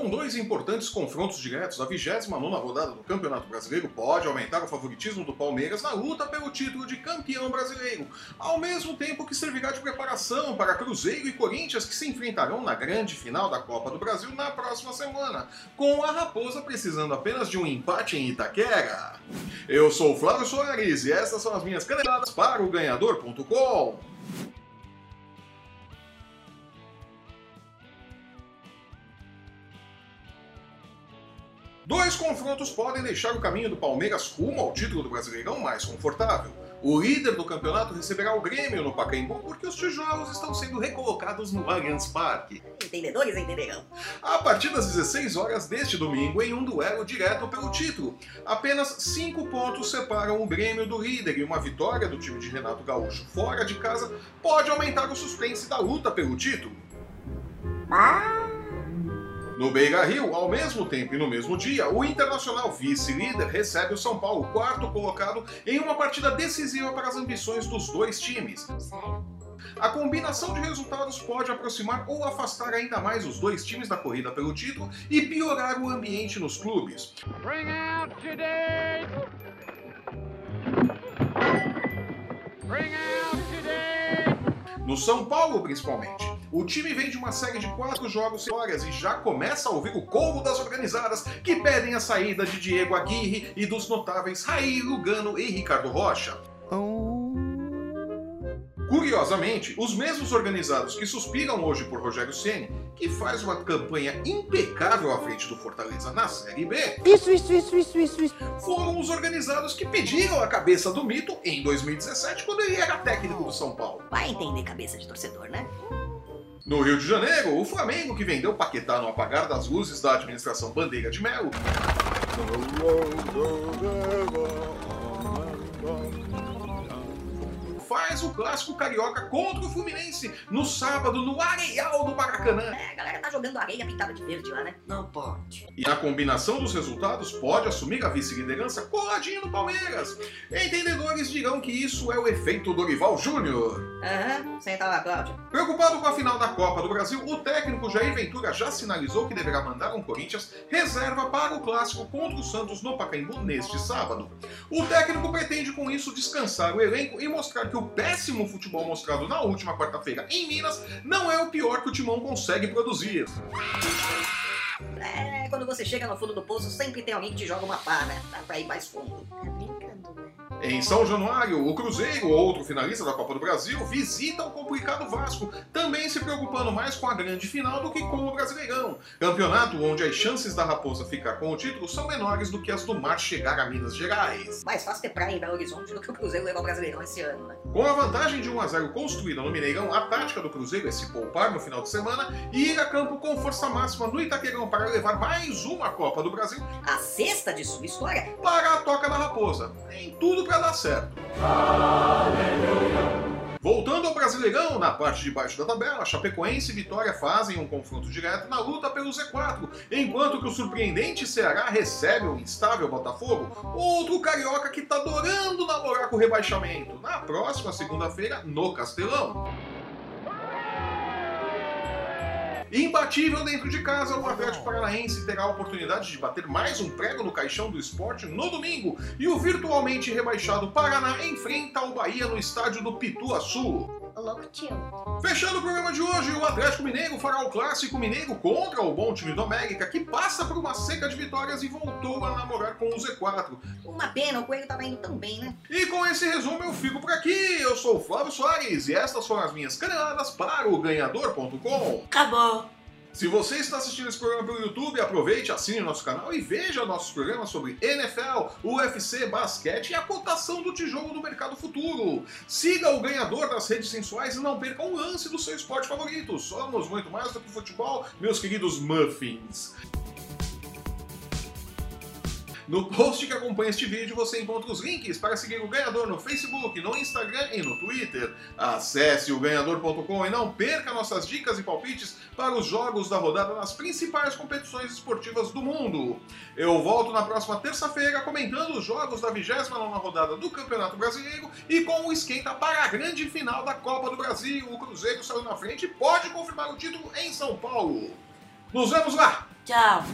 Com dois importantes confrontos diretos, a 29 rodada do Campeonato Brasileiro pode aumentar o favoritismo do Palmeiras na luta pelo título de campeão brasileiro, ao mesmo tempo que servirá de preparação para Cruzeiro e Corinthians que se enfrentarão na grande final da Copa do Brasil na próxima semana, com a Raposa precisando apenas de um empate em Itaquera. Eu sou o Flávio Soares e estas são as minhas candidatas para o Ganhador.com. Dois confrontos podem deixar o caminho do Palmeiras rumo ao título do Brasileirão mais confortável. O líder do campeonato receberá o Grêmio no Pacaembu porque os tijolos estão sendo recolocados no Allianz Parque. Entendedores entenderão. A partir das 16 horas deste domingo, em um duelo direto pelo título. Apenas cinco pontos separam o Grêmio do líder e uma vitória do time de Renato Gaúcho fora de casa pode aumentar o suspense da luta pelo título. Ah, No Beira Rio, ao mesmo tempo e no mesmo dia, o Internacional vice-líder recebe o São Paulo, quarto colocado, em uma partida decisiva para as ambições dos dois times. A combinação de resultados pode aproximar ou afastar ainda mais os dois times da corrida pelo título e piorar o ambiente nos clubes. No São Paulo, principalmente. O time vem de uma série de quatro jogos sem vitórias e já começa a ouvir o coro das organizadas que pedem a saída de Diego Aguirre e dos notáveis Raí Lugano e Ricardo Rocha. Curiosamente, os mesmos organizados que suspiram hoje por Rogério Ceni, que faz uma campanha impecável à frente do Fortaleza na Série B, Isso, isso, isso, isso, isso, isso. foram os organizados que pediram a cabeça do mito em 2017, quando ele era técnico do São Paulo. Vai entender cabeça de torcedor, né? No Rio de Janeiro, o Flamengo, que vendeu Paquetá no apagar das luzes da administração Bandeira de Melo, faz o clássico carioca contra o Fluminense no sábado no Areial do Maracanã. É, a galera tá jogando areia pintada de verde lá, né? Não pode. E a combinação dos resultados pode assumir a vice-liderança coladinho no Palmeiras. Entendedores dirão que isso é o efeito Dorival Júnior. Aham, senta lá, Cláudio. Preocupado com a final da Copa do Brasil, o técnico Jair Ventura já sinalizou que deverá mandar um Corinthians reserva para o clássico contra o Santos no Pacaembu neste sábado. O técnico pretende com isso descansar o elenco e mostrar que o péssimo futebol mostrado na última quarta-feira em Minas não é o pior que o Timão consegue produzir. É, quando você chega no fundo do poço, sempre tem alguém que te joga uma pá, né? Dá pra ir mais fundo. Tá brincando, né? Em São Januário, o Cruzeiro, outro finalista da Copa do Brasil, visita o complicado Vasco, também se preocupando mais com a grande final do que com o Brasileirão. Campeonato onde as chances da Raposa ficar com o título são menores do que as do Mar chegar a Minas Gerais. Mais fácil ter praia em Belo Horizonte do que o Cruzeiro levar o Brasileirão esse ano, né? Com a vantagem de 1 a 0 construída no Mineirão, a tática do Cruzeiro é se poupar no final de semana e ir a campo com força máxima no Itaquerão para levar mais uma Copa do Brasil A sexta de sua história? para a Toca da Raposa. Tem tudo para dar certo. Voltando ao Brasileirão, na parte de baixo da tabela, Chapecoense e Vitória fazem um confronto direto na luta pelo Z4, enquanto que o surpreendente Ceará recebe o instável Botafogo, outro carioca que tá adorando namorar com o rebaixamento, na próxima segunda-feira no Castelão. Imbatível dentro de casa, o Atlético Paranaense terá a oportunidade de bater mais um prego no caixão do esporte no domingo e o virtualmente rebaixado Paraná enfrenta o Bahia no estádio do Pituaçu. Tio. Fechando o programa de hoje, o Atlético Mineiro fará o clássico mineiro contra o bom time do América, que passa por uma seca de vitórias e voltou a namorar com o Z4. Uma pena, o Coelho tava indo tão bem, né? E com esse resumo eu fico por aqui. Eu sou o Flávio Soares e estas foram as minhas caneladas para o Ganhador.com. Acabou. Se você está assistindo esse programa pelo YouTube, aproveite, assine nosso canal e veja nossos programas sobre NFL, UFC, basquete e a cotação do tijolo do mercado futuro. Siga o ganhador nas redes sensuais e não perca um lance do seu esporte favorito. Somos muito mais do que futebol, meus queridos muffins. No post que acompanha este vídeo você encontra os links para seguir o ganhador no Facebook, no Instagram e no Twitter. Acesse o ganhador.com e não perca nossas dicas e palpites para os jogos da rodada nas principais competições esportivas do mundo. Eu volto na próxima terça-feira comentando os jogos da 29 rodada do Campeonato Brasileiro e com o esquenta para a grande final da Copa do Brasil. O Cruzeiro saiu na frente e pode confirmar o título em São Paulo. Nos vemos lá! Tchau.